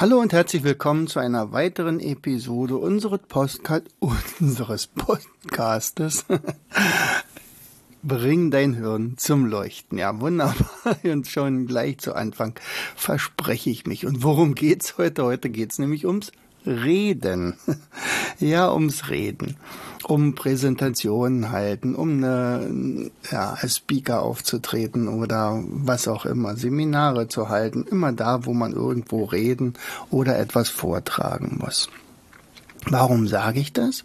Hallo und herzlich willkommen zu einer weiteren Episode unseres, Postcard, unseres Podcastes. Bring dein Hirn zum Leuchten. Ja, wunderbar. Und schon gleich zu Anfang verspreche ich mich. Und worum geht's heute? Heute geht's nämlich ums Reden. Ja, ums Reden. Um Präsentationen halten, um eine, ja, als Speaker aufzutreten oder was auch immer, Seminare zu halten, immer da, wo man irgendwo reden oder etwas vortragen muss. Warum sage ich das?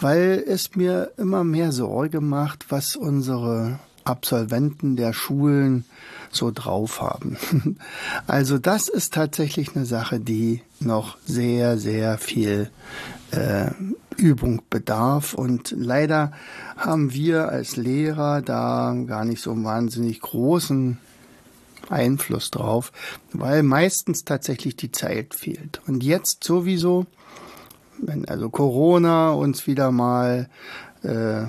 Weil es mir immer mehr Sorge macht, was unsere Absolventen der Schulen so drauf haben. Also das ist tatsächlich eine Sache, die noch sehr, sehr viel äh, Übung bedarf. Und leider haben wir als Lehrer da gar nicht so einen wahnsinnig großen Einfluss drauf, weil meistens tatsächlich die Zeit fehlt. Und jetzt sowieso, wenn also Corona uns wieder mal äh,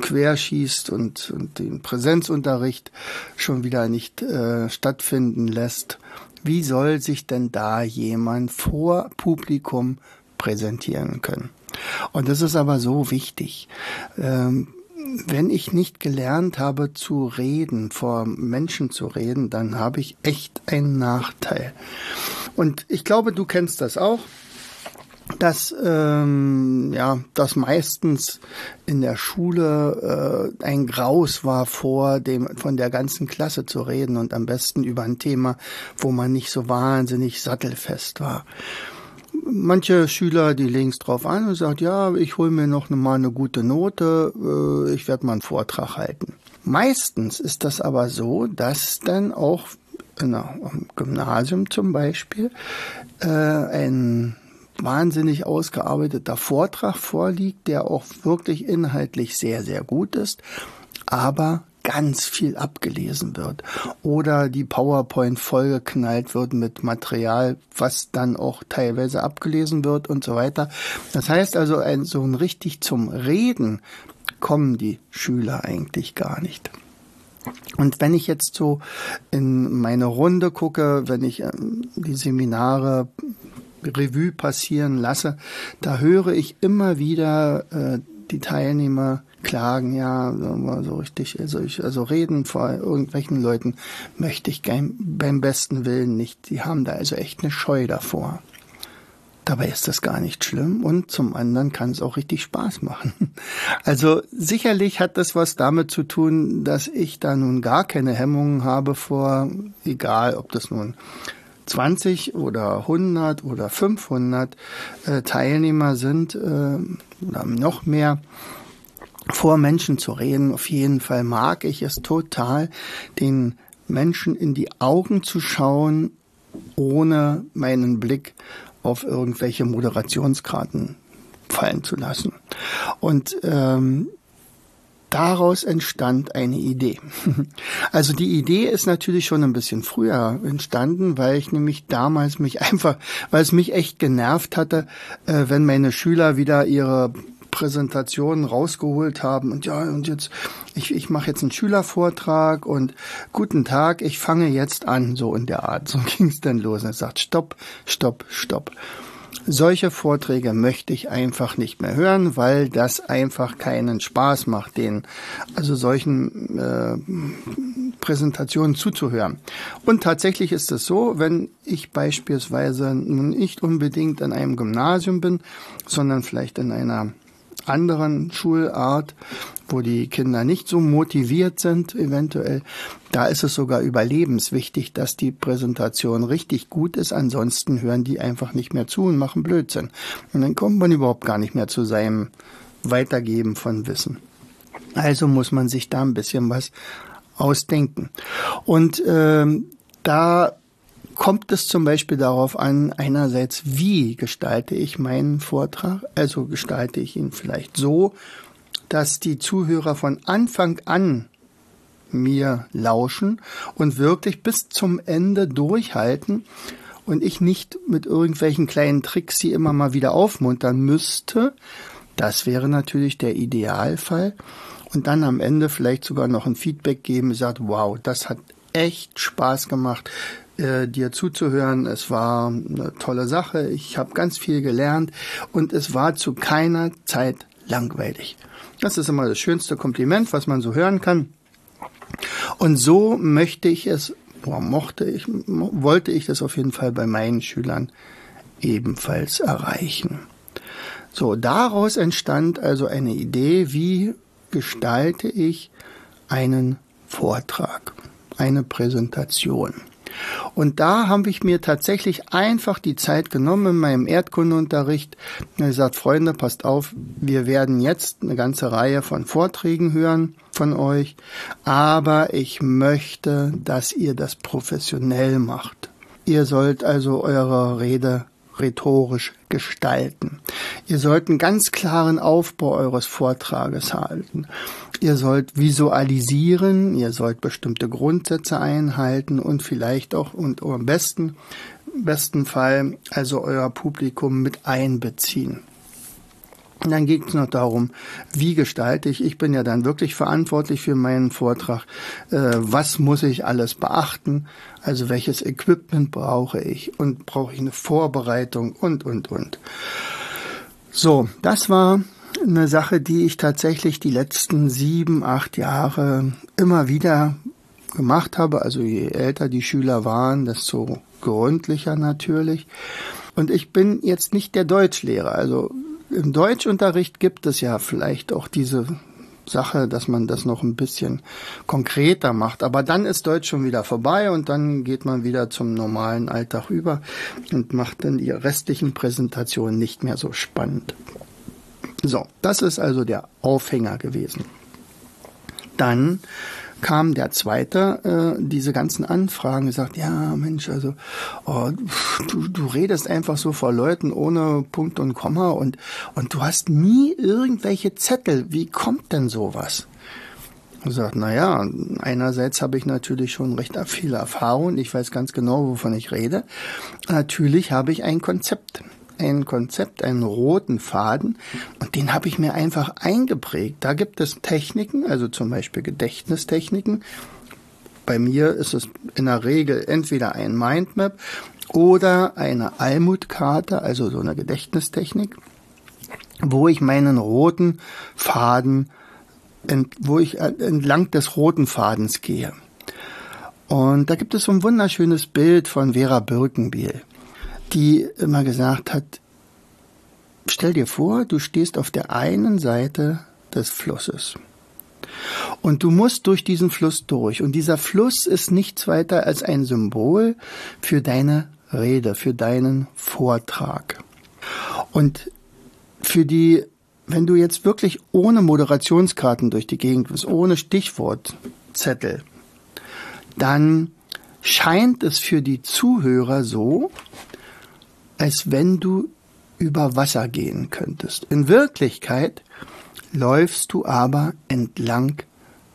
querschießt und, und den Präsenzunterricht schon wieder nicht äh, stattfinden lässt, wie soll sich denn da jemand vor Publikum präsentieren können? Und das ist aber so wichtig. Ähm, wenn ich nicht gelernt habe zu reden, vor Menschen zu reden, dann habe ich echt einen Nachteil. Und ich glaube, du kennst das auch dass ähm, ja das meistens in der Schule äh, ein Graus war vor dem von der ganzen Klasse zu reden und am besten über ein Thema, wo man nicht so wahnsinnig sattelfest war. Manche Schüler, die legen es drauf an und sagen, ja, ich hole mir noch mal eine gute Note, äh, ich werde mal einen Vortrag halten. Meistens ist das aber so, dass dann auch einem Gymnasium zum Beispiel äh, ein wahnsinnig ausgearbeiteter Vortrag vorliegt, der auch wirklich inhaltlich sehr, sehr gut ist, aber ganz viel abgelesen wird oder die PowerPoint vollgeknallt wird mit Material, was dann auch teilweise abgelesen wird und so weiter. Das heißt also, ein, so ein richtig zum Reden kommen die Schüler eigentlich gar nicht. Und wenn ich jetzt so in meine Runde gucke, wenn ich ähm, die Seminare Revue passieren lasse, da höre ich immer wieder äh, die Teilnehmer klagen, ja, so richtig, also ich, also reden vor irgendwelchen Leuten möchte ich beim besten Willen nicht. Die haben da also echt eine Scheu davor. Dabei ist das gar nicht schlimm und zum anderen kann es auch richtig Spaß machen. Also sicherlich hat das was damit zu tun, dass ich da nun gar keine Hemmungen habe vor, egal ob das nun 20 oder 100 oder 500 äh, Teilnehmer sind äh, oder noch mehr vor Menschen zu reden. Auf jeden Fall mag ich es total, den Menschen in die Augen zu schauen, ohne meinen Blick auf irgendwelche Moderationskarten fallen zu lassen. Und ähm, daraus entstand eine Idee. Also die Idee ist natürlich schon ein bisschen früher entstanden, weil ich nämlich damals mich einfach, weil es mich echt genervt hatte, äh, wenn meine Schüler wieder ihre Präsentationen rausgeholt haben und ja und jetzt ich ich mache jetzt einen Schülervortrag und guten Tag, ich fange jetzt an so in der Art. So ging es dann los er sagt Stopp, Stopp, Stopp. Solche Vorträge möchte ich einfach nicht mehr hören, weil das einfach keinen Spaß macht, den also solchen äh, Präsentationen zuzuhören. Und tatsächlich ist es so, wenn ich beispielsweise nun nicht unbedingt an einem Gymnasium bin, sondern vielleicht in einer anderen Schulart, wo die Kinder nicht so motiviert sind, eventuell, da ist es sogar überlebenswichtig, dass die Präsentation richtig gut ist. Ansonsten hören die einfach nicht mehr zu und machen Blödsinn. Und dann kommt man überhaupt gar nicht mehr zu seinem Weitergeben von Wissen. Also muss man sich da ein bisschen was ausdenken. Und ähm, da kommt es zum Beispiel darauf an, einerseits, wie gestalte ich meinen Vortrag? Also gestalte ich ihn vielleicht so, dass die Zuhörer von Anfang an mir lauschen und wirklich bis zum Ende durchhalten und ich nicht mit irgendwelchen kleinen Tricks sie immer mal wieder aufmuntern müsste. Das wäre natürlich der Idealfall. Und dann am Ende vielleicht sogar noch ein Feedback geben, sagt, wow, das hat echt Spaß gemacht, äh, dir zuzuhören. Es war eine tolle Sache. Ich habe ganz viel gelernt und es war zu keiner Zeit langweilig. Das ist immer das schönste Kompliment, was man so hören kann. Und so möchte ich es, oder mochte ich, wollte ich das auf jeden Fall bei meinen Schülern ebenfalls erreichen. So, daraus entstand also eine Idee, wie gestalte ich einen Vortrag, eine Präsentation. Und da habe ich mir tatsächlich einfach die Zeit genommen in meinem Erdkundeunterricht und gesagt, Freunde, passt auf, wir werden jetzt eine ganze Reihe von Vorträgen hören von euch, aber ich möchte, dass ihr das professionell macht. Ihr sollt also eure Rede rhetorisch gestalten. Ihr sollt einen ganz klaren Aufbau eures Vortrages halten. Ihr sollt visualisieren, ihr sollt bestimmte Grundsätze einhalten und vielleicht auch und am besten, besten Fall also euer Publikum mit einbeziehen. Und dann geht es noch darum, wie gestalte ich. Ich bin ja dann wirklich verantwortlich für meinen Vortrag. Äh, was muss ich alles beachten? Also welches Equipment brauche ich? Und brauche ich eine Vorbereitung und, und, und. So, das war eine Sache, die ich tatsächlich die letzten sieben, acht Jahre immer wieder gemacht habe. Also je älter die Schüler waren, desto gründlicher natürlich. Und ich bin jetzt nicht der Deutschlehrer. Also im Deutschunterricht gibt es ja vielleicht auch diese Sache, dass man das noch ein bisschen konkreter macht. Aber dann ist Deutsch schon wieder vorbei und dann geht man wieder zum normalen Alltag über und macht dann die restlichen Präsentationen nicht mehr so spannend. So, das ist also der Aufhänger gewesen. Dann kam der zweite, äh, diese ganzen Anfragen, gesagt, ja, Mensch, also oh, du, du redest einfach so vor Leuten ohne Punkt und Komma und, und du hast nie irgendwelche Zettel. Wie kommt denn sowas? Sagt, na ja, einerseits habe ich natürlich schon recht viele Erfahrungen. Ich weiß ganz genau, wovon ich rede. Natürlich habe ich ein Konzept ein Konzept, einen roten Faden und den habe ich mir einfach eingeprägt. Da gibt es Techniken, also zum Beispiel Gedächtnistechniken. Bei mir ist es in der Regel entweder ein Mindmap oder eine Almutkarte, also so eine Gedächtnistechnik, wo ich meinen roten Faden, wo ich entlang des roten Fadens gehe. Und da gibt es so ein wunderschönes Bild von Vera Birkenbiel die immer gesagt hat, stell dir vor, du stehst auf der einen Seite des Flusses. Und du musst durch diesen Fluss durch. Und dieser Fluss ist nichts weiter als ein Symbol für deine Rede, für deinen Vortrag. Und für die, wenn du jetzt wirklich ohne Moderationskarten durch die Gegend bist, ohne Stichwortzettel, dann scheint es für die Zuhörer so, als wenn du über Wasser gehen könntest. In Wirklichkeit läufst du aber entlang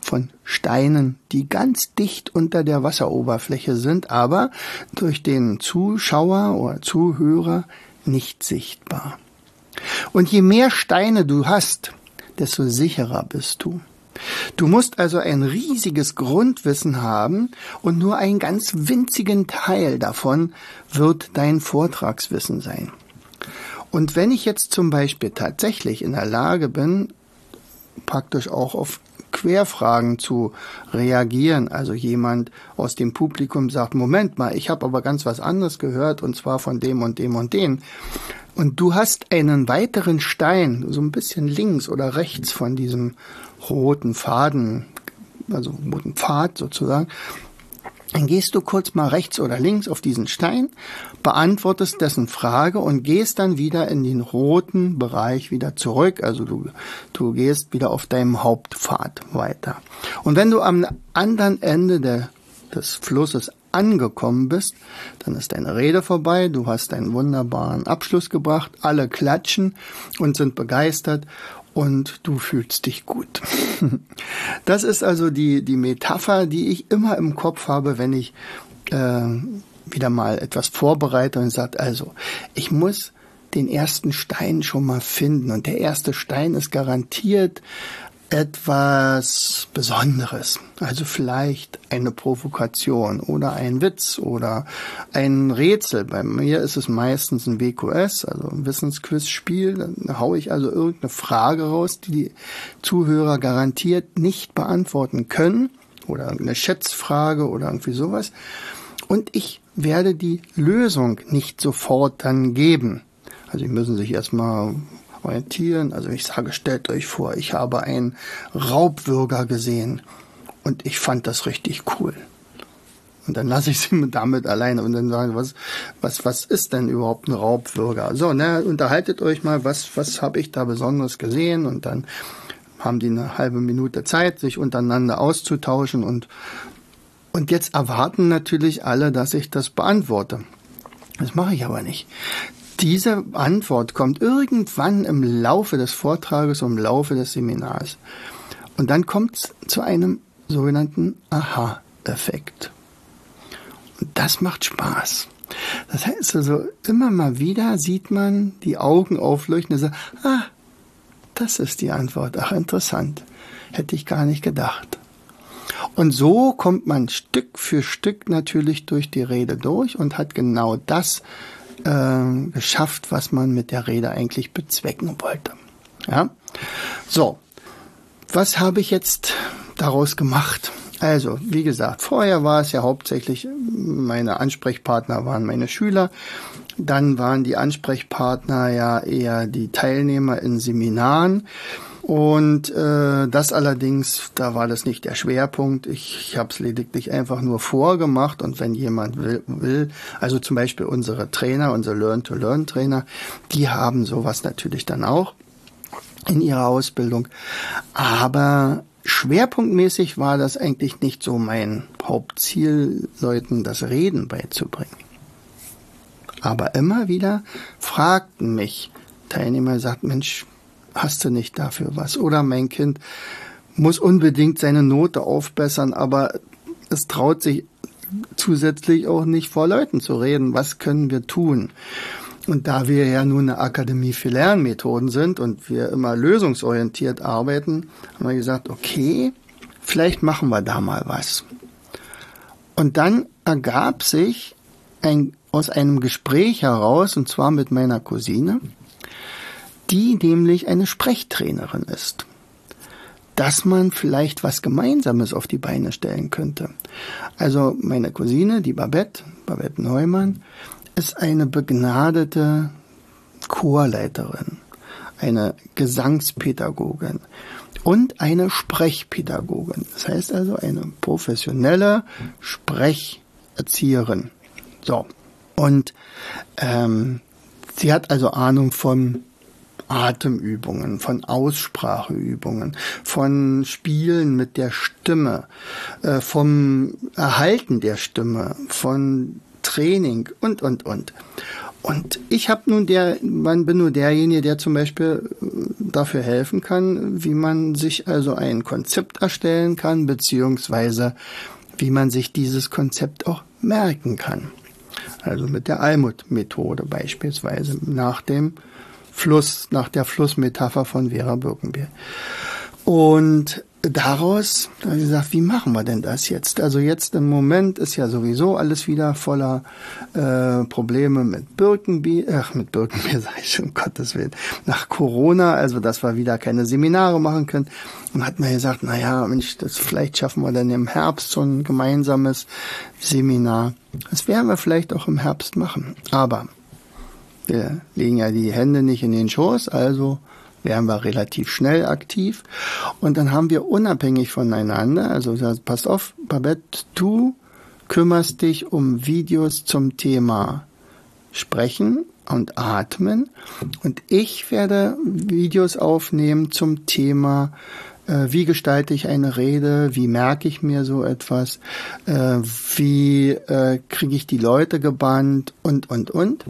von Steinen, die ganz dicht unter der Wasseroberfläche sind, aber durch den Zuschauer oder Zuhörer nicht sichtbar. Und je mehr Steine du hast, desto sicherer bist du. Du musst also ein riesiges Grundwissen haben und nur einen ganz winzigen Teil davon wird dein Vortragswissen sein. Und wenn ich jetzt zum Beispiel tatsächlich in der Lage bin, praktisch auch auf Querfragen zu reagieren. Also jemand aus dem Publikum sagt, Moment mal, ich habe aber ganz was anderes gehört und zwar von dem und dem und dem. Und du hast einen weiteren Stein, so ein bisschen links oder rechts von diesem roten Faden, also roten Pfad sozusagen, dann gehst du kurz mal rechts oder links auf diesen Stein, beantwortest dessen Frage und gehst dann wieder in den roten Bereich wieder zurück. Also du, du gehst wieder auf deinem Hauptpfad weiter. Und wenn du am anderen Ende der, des Flusses angekommen bist, dann ist deine Rede vorbei, du hast einen wunderbaren Abschluss gebracht, alle klatschen und sind begeistert und du fühlst dich gut. Das ist also die, die Metapher, die ich immer im Kopf habe, wenn ich äh, wieder mal etwas vorbereite und sage, also ich muss den ersten Stein schon mal finden und der erste Stein ist garantiert etwas Besonderes. Also vielleicht eine Provokation oder ein Witz oder ein Rätsel. Bei mir ist es meistens ein WQS, also ein Wissensquizspiel. Dann haue ich also irgendeine Frage raus, die die Zuhörer garantiert nicht beantworten können oder eine Schätzfrage oder irgendwie sowas. Und ich werde die Lösung nicht sofort dann geben. Also sie müssen sich erstmal orientieren. Also ich sage, stellt euch vor, ich habe einen Raubwürger gesehen und ich fand das richtig cool. Und dann lasse ich sie damit alleine und dann sagen, was, was, was ist denn überhaupt ein Raubwürger? So, ne, unterhaltet euch mal, was, was habe ich da besonders gesehen? Und dann haben die eine halbe Minute Zeit, sich untereinander auszutauschen und, und jetzt erwarten natürlich alle, dass ich das beantworte. Das mache ich aber nicht. Diese Antwort kommt irgendwann im Laufe des Vortrages, im Laufe des Seminars. Und dann kommt es zu einem sogenannten Aha-Effekt. Und das macht Spaß. Das heißt also, immer mal wieder sieht man die Augen aufleuchten und sagt, ah, das ist die Antwort. Ach, interessant. Hätte ich gar nicht gedacht. Und so kommt man Stück für Stück natürlich durch die Rede durch und hat genau das äh, geschafft, was man mit der Rede eigentlich bezwecken wollte. Ja? So, was habe ich jetzt daraus gemacht? Also, wie gesagt, vorher war es ja hauptsächlich, meine Ansprechpartner waren meine Schüler. Dann waren die Ansprechpartner ja eher die Teilnehmer in Seminaren. Und äh, das allerdings, da war das nicht der Schwerpunkt. Ich, ich habe es lediglich einfach nur vorgemacht. Und wenn jemand will, will, also zum Beispiel unsere Trainer, unsere Learn-to-Learn-Trainer, die haben sowas natürlich dann auch in ihrer Ausbildung. Aber schwerpunktmäßig war das eigentlich nicht so mein Hauptziel, Leuten das Reden beizubringen. Aber immer wieder fragten mich Teilnehmer, sagt, Mensch, hast du nicht dafür was? Oder mein Kind muss unbedingt seine Note aufbessern, aber es traut sich zusätzlich auch nicht vor Leuten zu reden. Was können wir tun? Und da wir ja nun eine Akademie für Lernmethoden sind und wir immer lösungsorientiert arbeiten, haben wir gesagt, okay, vielleicht machen wir da mal was. Und dann ergab sich ein, aus einem Gespräch heraus, und zwar mit meiner Cousine, die nämlich eine Sprechtrainerin ist, dass man vielleicht was Gemeinsames auf die Beine stellen könnte. Also meine Cousine, die Babette, Babette Neumann, ist eine begnadete Chorleiterin, eine Gesangspädagogin und eine Sprechpädagogin. Das heißt also eine professionelle Sprecherzieherin. So. Und ähm, sie hat also Ahnung von Atemübungen, von Ausspracheübungen, von Spielen mit der Stimme, äh, vom Erhalten der Stimme, von Training und, und, und. Und ich habe nun der, man bin nur derjenige, der zum Beispiel äh, dafür helfen kann, wie man sich also ein Konzept erstellen kann, beziehungsweise wie man sich dieses Konzept auch merken kann. Also mit der Almut-Methode beispielsweise nach dem Fluss, nach der Flussmetapher von Vera Birkenbier. Und daraus habe ich gesagt, wie machen wir denn das jetzt? Also jetzt im Moment ist ja sowieso alles wieder voller äh, Probleme mit Birkenbier, ach mit Birkenbier sage ich schon, Gottes Willen, nach Corona, also dass wir wieder keine Seminare machen können. Und hat mir gesagt, na ja, Mensch, das vielleicht schaffen wir dann im Herbst so ein gemeinsames Seminar. Das werden wir vielleicht auch im Herbst machen. Aber wir legen ja die Hände nicht in den Schoß, also werden wir relativ schnell aktiv. Und dann haben wir unabhängig voneinander, also pass auf, Babette, du kümmerst dich um Videos zum Thema Sprechen und Atmen und ich werde Videos aufnehmen zum Thema äh, wie gestalte ich eine Rede, wie merke ich mir so etwas, äh, wie äh, kriege ich die Leute gebannt und, und, und.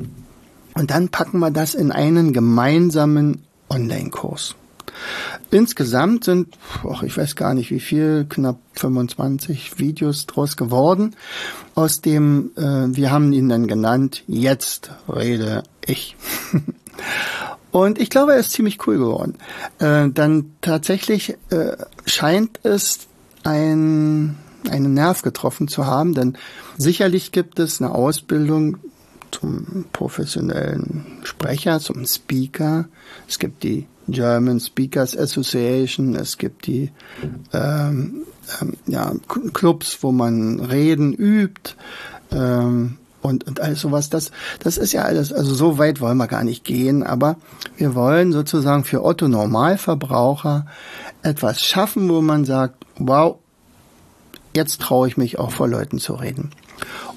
Und dann packen wir das in einen gemeinsamen Online-Kurs. Insgesamt sind, ach, ich weiß gar nicht wie viel, knapp 25 Videos draus geworden. Aus dem, äh, wir haben ihn dann genannt, jetzt rede ich. Und ich glaube, er ist ziemlich cool geworden. Äh, dann tatsächlich äh, scheint es ein, einen Nerv getroffen zu haben, denn sicherlich gibt es eine Ausbildung zum professionellen Sprecher, zum Speaker. Es gibt die German Speakers Association, es gibt die ähm, ähm, ja, Clubs, wo man Reden übt ähm, und, und alles sowas. Das, das ist ja alles, also so weit wollen wir gar nicht gehen, aber wir wollen sozusagen für Otto Normalverbraucher etwas schaffen, wo man sagt, wow, jetzt traue ich mich auch vor Leuten zu reden.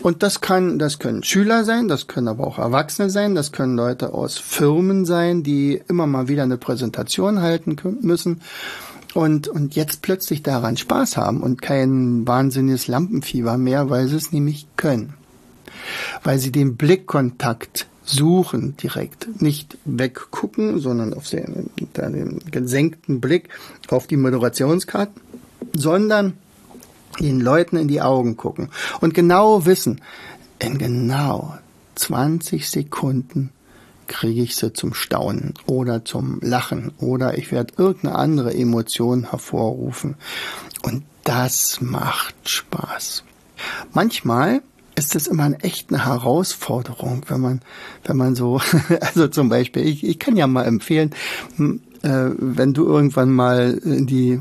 Und das kann, das können Schüler sein, das können aber auch Erwachsene sein, das können Leute aus Firmen sein, die immer mal wieder eine Präsentation halten müssen und, und jetzt plötzlich daran Spaß haben und kein wahnsinniges Lampenfieber mehr, weil sie es nämlich können. Weil sie den Blickkontakt suchen direkt. Nicht weggucken, sondern auf den, den gesenkten Blick auf die Moderationskarten, sondern den Leuten in die Augen gucken und genau wissen, in genau 20 Sekunden kriege ich sie zum Staunen oder zum Lachen oder ich werde irgendeine andere Emotion hervorrufen. Und das macht Spaß. Manchmal ist es immer eine echt eine Herausforderung, wenn man, wenn man so, also zum Beispiel, ich, ich kann ja mal empfehlen, äh, wenn du irgendwann mal in die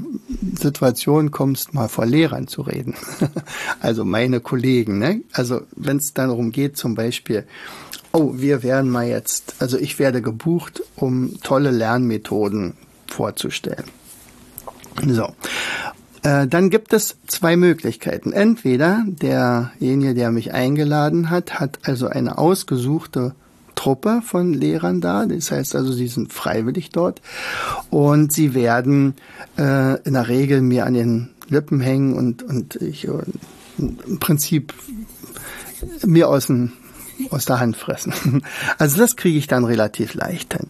Situation kommst, mal vor Lehrern zu reden. also meine Kollegen, ne? Also wenn es darum geht, zum Beispiel, oh, wir werden mal jetzt, also ich werde gebucht, um tolle Lernmethoden vorzustellen. So. Äh, dann gibt es zwei Möglichkeiten. Entweder derjenige, der mich eingeladen hat, hat also eine ausgesuchte Truppe von Lehrern da. Das heißt also, sie sind freiwillig dort und sie werden äh, in der Regel mir an den Lippen hängen und, und ich äh, im Prinzip mir aus dem aus der Hand fressen. Also das kriege ich dann relativ leicht hin.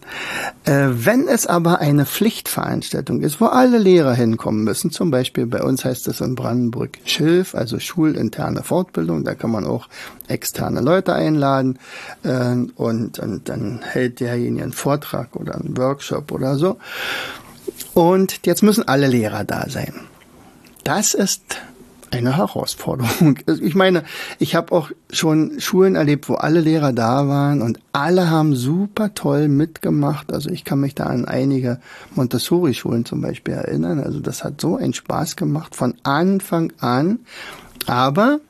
Äh, wenn es aber eine Pflichtveranstaltung ist, wo alle Lehrer hinkommen müssen, zum Beispiel bei uns heißt es in Brandenburg Schilf, also schulinterne Fortbildung, da kann man auch externe Leute einladen äh, und, und dann hält derjenige einen Vortrag oder einen Workshop oder so. Und jetzt müssen alle Lehrer da sein. Das ist eine Herausforderung. Ich meine, ich habe auch schon Schulen erlebt, wo alle Lehrer da waren und alle haben super toll mitgemacht. Also ich kann mich da an einige Montessori-Schulen zum Beispiel erinnern. Also das hat so einen Spaß gemacht von Anfang an. Aber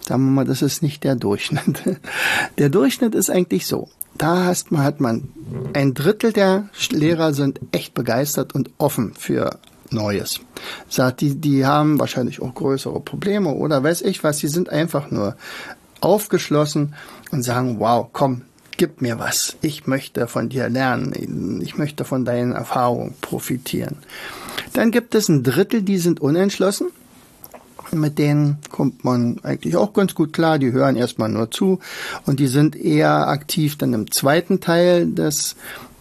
sagen wir mal, das ist nicht der Durchschnitt. Der Durchschnitt ist eigentlich so. Da hast man, hat man ein Drittel der Lehrer sind echt begeistert und offen für Neues. Sagt, die, die haben wahrscheinlich auch größere Probleme oder weiß ich was, die sind einfach nur aufgeschlossen und sagen, wow, komm, gib mir was. Ich möchte von dir lernen. Ich möchte von deinen Erfahrungen profitieren. Dann gibt es ein Drittel, die sind unentschlossen. Mit denen kommt man eigentlich auch ganz gut klar. Die hören erstmal nur zu und die sind eher aktiv dann im zweiten Teil des,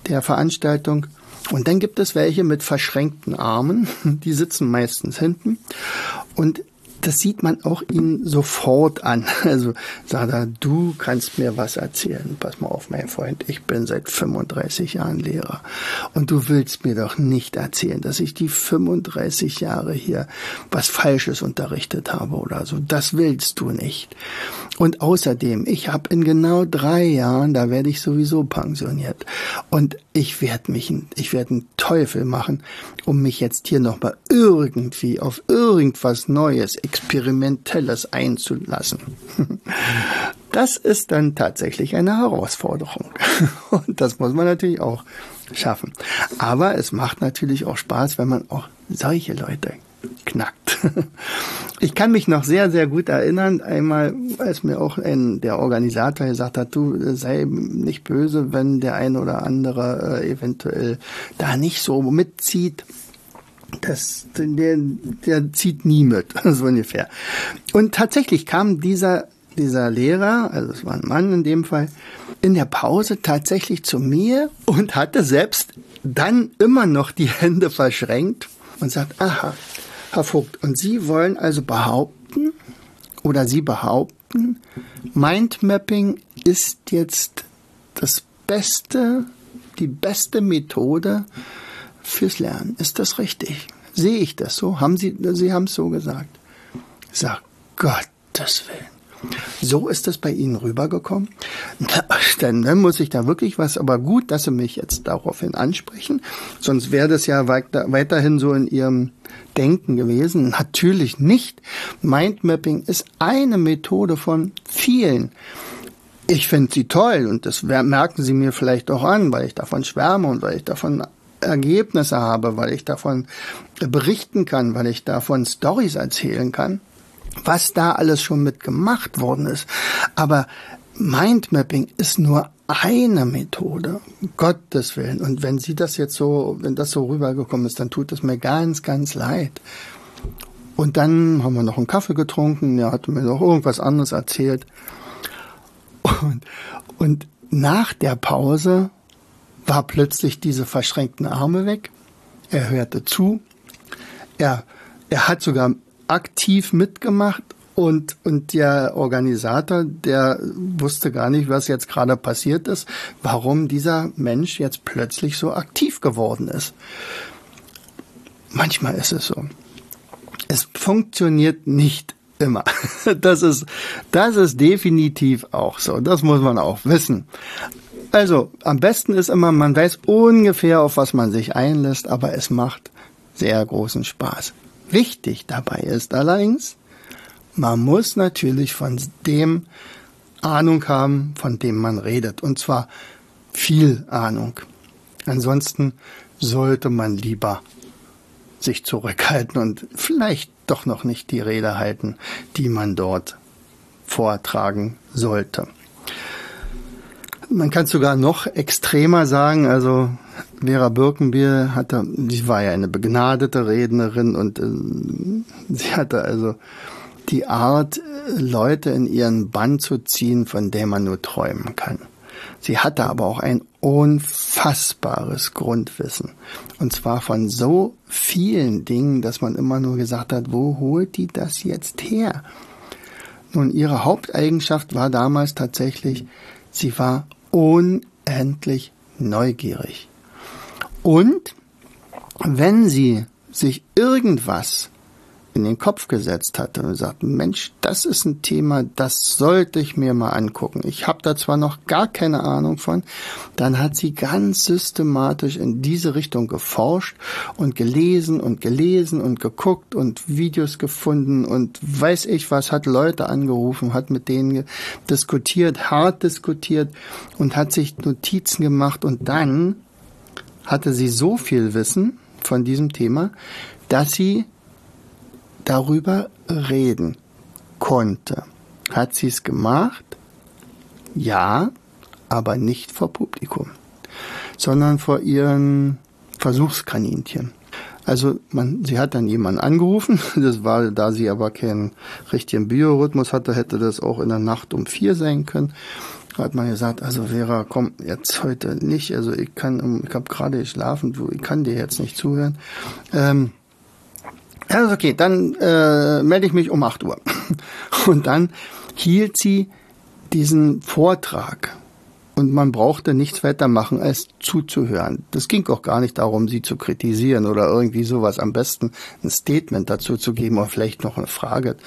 der Veranstaltung. Und dann gibt es welche mit verschränkten Armen, die sitzen meistens hinten. Und das sieht man auch ihnen sofort an. Also sagt er, du kannst mir was erzählen. Pass mal auf, mein Freund, ich bin seit 35 Jahren Lehrer. Und du willst mir doch nicht erzählen, dass ich die 35 Jahre hier was Falsches unterrichtet habe oder so. Das willst du nicht. Und außerdem, ich habe in genau drei Jahren, da werde ich sowieso pensioniert. Und ich werde mich, ich werde einen Teufel machen, um mich jetzt hier nochmal irgendwie auf irgendwas Neues, Experimentelles einzulassen. Das ist dann tatsächlich eine Herausforderung. Und das muss man natürlich auch schaffen. Aber es macht natürlich auch Spaß, wenn man auch solche Leute knackt. Ich kann mich noch sehr, sehr gut erinnern, einmal, als mir auch ein, der Organisator gesagt hat, du sei nicht böse, wenn der eine oder andere äh, eventuell da nicht so mitzieht Das, der, der zieht nie mit, so ungefähr. Und tatsächlich kam dieser, dieser Lehrer, also es war ein Mann in dem Fall, in der Pause tatsächlich zu mir und hatte selbst dann immer noch die Hände verschränkt und sagt, aha, Herr Vogt, und Sie wollen also behaupten, oder Sie behaupten, Mindmapping ist jetzt das beste, die beste Methode fürs Lernen. Ist das richtig? Sehe ich das so? Haben Sie, Sie haben es so gesagt. Sag, Gottes Willen. So ist es bei Ihnen rübergekommen. Dann, dann muss ich da wirklich was, aber gut, dass Sie mich jetzt daraufhin ansprechen. Sonst wäre das ja weiter, weiterhin so in Ihrem Denken gewesen. Natürlich nicht. Mindmapping ist eine Methode von vielen. Ich finde sie toll und das merken Sie mir vielleicht auch an, weil ich davon schwärme und weil ich davon Ergebnisse habe, weil ich davon berichten kann, weil ich davon Stories erzählen kann was da alles schon mit gemacht worden ist. Aber Mindmapping ist nur eine Methode, Gottes Willen. Und wenn Sie das jetzt so, wenn das so rübergekommen ist, dann tut es mir ganz, ganz leid. Und dann haben wir noch einen Kaffee getrunken, er hat mir noch irgendwas anderes erzählt. Und, und nach der Pause war plötzlich diese verschränkten Arme weg. Er hörte zu. Er, er hat sogar aktiv mitgemacht und, und der Organisator, der wusste gar nicht, was jetzt gerade passiert ist, warum dieser Mensch jetzt plötzlich so aktiv geworden ist. Manchmal ist es so. Es funktioniert nicht immer. Das ist, das ist definitiv auch so. Das muss man auch wissen. Also, am besten ist immer, man weiß ungefähr, auf was man sich einlässt, aber es macht sehr großen Spaß. Wichtig dabei ist allerdings, man muss natürlich von dem Ahnung haben, von dem man redet. Und zwar viel Ahnung. Ansonsten sollte man lieber sich zurückhalten und vielleicht doch noch nicht die Rede halten, die man dort vortragen sollte. Man kann sogar noch extremer sagen, also Vera Birkenbier hatte, sie war ja eine begnadete Rednerin und äh, sie hatte also die Art, Leute in ihren Bann zu ziehen, von der man nur träumen kann. Sie hatte aber auch ein unfassbares Grundwissen. Und zwar von so vielen Dingen, dass man immer nur gesagt hat, wo holt die das jetzt her? Nun, ihre Haupteigenschaft war damals tatsächlich, sie war unendlich neugierig. Und wenn sie sich irgendwas in den Kopf gesetzt hatte und gesagt, Mensch, das ist ein Thema, das sollte ich mir mal angucken. Ich habe da zwar noch gar keine Ahnung von, dann hat sie ganz systematisch in diese Richtung geforscht und gelesen und gelesen und geguckt und Videos gefunden und weiß ich was, hat Leute angerufen, hat mit denen diskutiert, hart diskutiert und hat sich Notizen gemacht und dann hatte sie so viel Wissen von diesem Thema, dass sie darüber reden konnte. Hat sie es gemacht? Ja, aber nicht vor Publikum, sondern vor ihren Versuchskaninchen. Also man, sie hat dann jemanden angerufen, das war, da sie aber keinen richtigen Biorhythmus hatte, hätte das auch in der Nacht um vier sein können hat man gesagt, also Vera, komm jetzt heute nicht, also ich kann, ich habe gerade geschlafen, ich kann dir jetzt nicht zuhören. Ähm, also okay, dann äh, melde ich mich um 8 Uhr. Und dann hielt sie diesen Vortrag und man brauchte nichts weiter machen, als zuzuhören. Das ging auch gar nicht darum, sie zu kritisieren oder irgendwie sowas. Am besten ein Statement dazu zu geben oder vielleicht noch eine Frage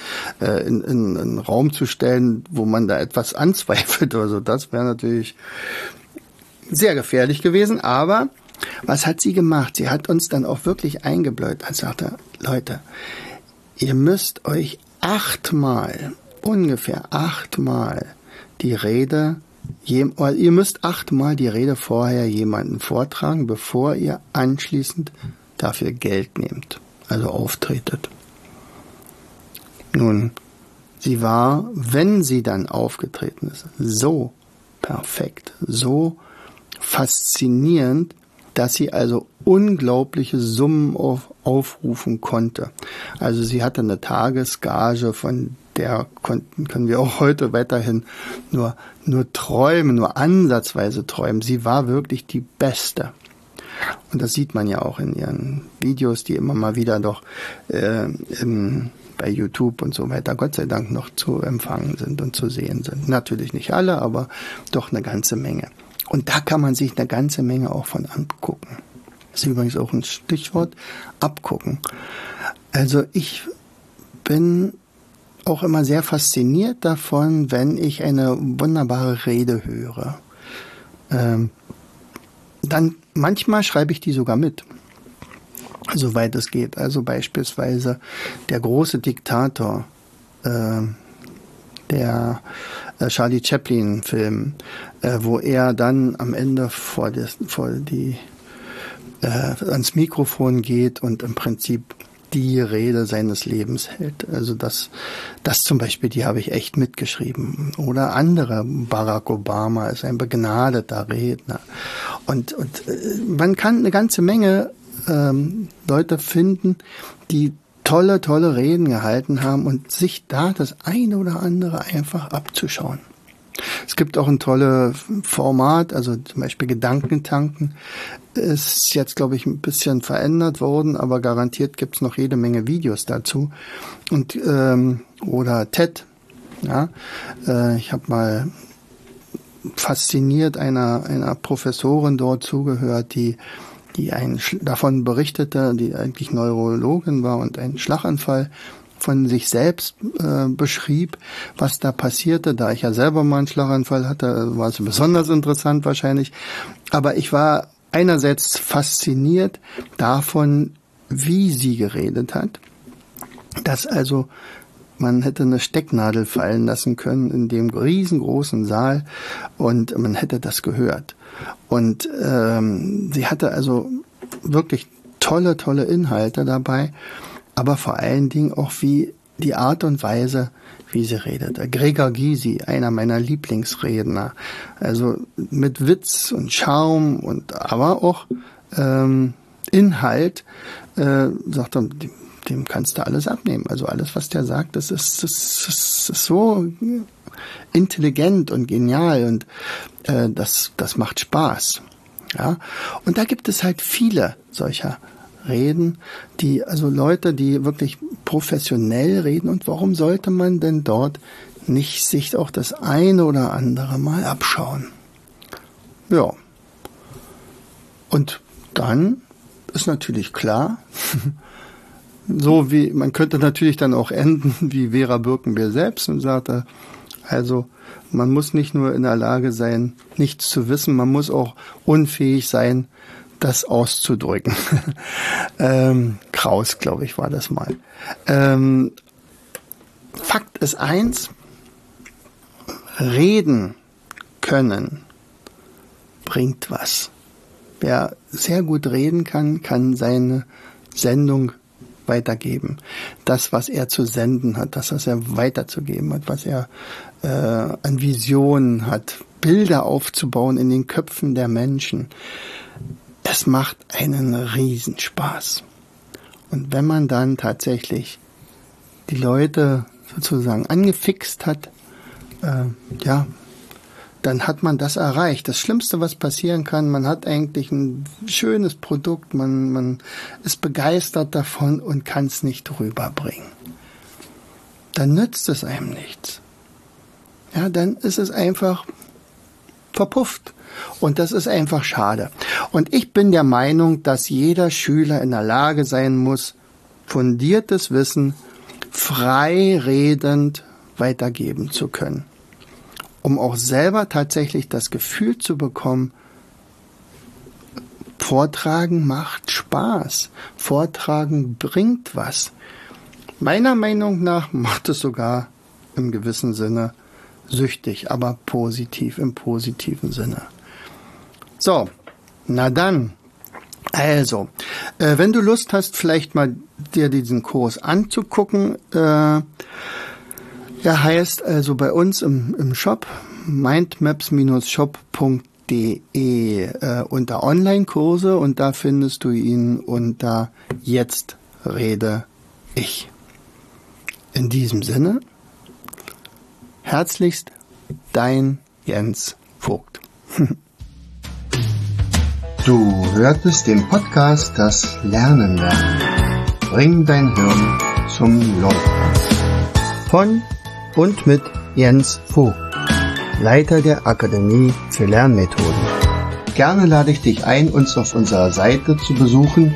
äh, in, in, in einen Raum zu stellen, wo man da etwas anzweifelt oder so. Das wäre natürlich sehr gefährlich gewesen. Aber was hat sie gemacht? Sie hat uns dann auch wirklich eingebläut und sagte, Leute, ihr müsst euch achtmal, ungefähr achtmal die Rede ihr müsst achtmal die Rede vorher jemanden vortragen, bevor ihr anschließend dafür Geld nehmt, also auftretet. Nun, sie war, wenn sie dann aufgetreten ist, so perfekt, so faszinierend, dass sie also unglaubliche Summen auf, aufrufen konnte. Also sie hatte eine Tagesgage von der konnten, können wir auch heute weiterhin nur, nur träumen, nur ansatzweise träumen. Sie war wirklich die Beste. Und das sieht man ja auch in ihren Videos, die immer mal wieder doch äh, im, bei YouTube und so weiter, Gott sei Dank, noch zu empfangen sind und zu sehen sind. Natürlich nicht alle, aber doch eine ganze Menge. Und da kann man sich eine ganze Menge auch von angucken. Das ist übrigens auch ein Stichwort, abgucken. Also ich bin auch immer sehr fasziniert davon, wenn ich eine wunderbare Rede höre. Ähm, dann manchmal schreibe ich die sogar mit, soweit es geht. Also beispielsweise der große Diktator, äh, der Charlie Chaplin-Film, äh, wo er dann am Ende vor, des, vor die äh, ans Mikrofon geht und im Prinzip die Rede seines Lebens hält. Also das, das zum Beispiel, die habe ich echt mitgeschrieben. Oder andere. Barack Obama ist ein begnadeter Redner. Und, und äh, man kann eine ganze Menge ähm, Leute finden, die tolle, tolle Reden gehalten haben und sich da das eine oder andere einfach abzuschauen. Es gibt auch ein tolles Format, also zum Beispiel Gedankentanken ist jetzt, glaube ich, ein bisschen verändert worden, aber garantiert gibt es noch jede Menge Videos dazu. Und ähm, oder TED, ja, äh, ich habe mal fasziniert einer einer Professorin dort zugehört, die die ein, davon berichtete, die eigentlich Neurologin war und einen Schlaganfall von sich selbst äh, beschrieb, was da passierte. Da ich ja selber mal einen Schlaganfall hatte, war es besonders interessant wahrscheinlich. Aber ich war einerseits fasziniert davon, wie sie geredet hat, dass also man hätte eine Stecknadel fallen lassen können in dem riesengroßen Saal und man hätte das gehört. Und ähm, sie hatte also wirklich tolle, tolle Inhalte dabei aber vor allen Dingen auch wie die Art und Weise, wie sie redet. Gregor Gysi, einer meiner Lieblingsredner. Also mit Witz und Charme und aber auch ähm, Inhalt, äh, sagt er, dem, dem kannst du alles abnehmen. Also alles, was der sagt, das ist, das, das ist so intelligent und genial und äh, das, das macht Spaß. Ja, und da gibt es halt viele solcher reden, die, also Leute, die wirklich professionell reden. Und warum sollte man denn dort nicht sich auch das eine oder andere mal abschauen? Ja. Und dann ist natürlich klar, so wie, man könnte natürlich dann auch enden wie Vera Birkenbeer selbst und sagte, also man muss nicht nur in der Lage sein, nichts zu wissen, man muss auch unfähig sein, das auszudrücken. ähm, Kraus, glaube ich, war das mal. Ähm, Fakt ist eins, reden können bringt was. Wer sehr gut reden kann, kann seine Sendung weitergeben. Das, was er zu senden hat, das, was er weiterzugeben hat, was er äh, an Visionen hat, Bilder aufzubauen in den Köpfen der Menschen das macht einen Riesenspaß. Und wenn man dann tatsächlich die Leute sozusagen angefixt hat, äh, ja, dann hat man das erreicht. Das Schlimmste, was passieren kann, man hat eigentlich ein schönes Produkt, man, man ist begeistert davon und kann es nicht rüberbringen. Dann nützt es einem nichts. Ja, dann ist es einfach verpufft. Und das ist einfach schade. Und ich bin der Meinung, dass jeder Schüler in der Lage sein muss, fundiertes Wissen frei redend weitergeben zu können. Um auch selber tatsächlich das Gefühl zu bekommen, Vortragen macht Spaß. Vortragen bringt was. Meiner Meinung nach macht es sogar im gewissen Sinne süchtig, aber positiv, im positiven Sinne. So, na dann. Also, äh, wenn du Lust hast, vielleicht mal dir diesen Kurs anzugucken, äh, er heißt also bei uns im, im Shop mindmaps-shop.de äh, unter Online-Kurse und da findest du ihn unter Jetzt rede ich. In diesem Sinne, herzlichst dein Jens Vogt. Du hörtest den Podcast Das Lernen lernen. Bring dein Hirn zum Laufen. Von und mit Jens Vogt, Leiter der Akademie für Lernmethoden. Gerne lade ich dich ein, uns auf unserer Seite zu besuchen.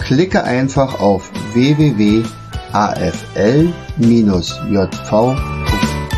Klicke einfach auf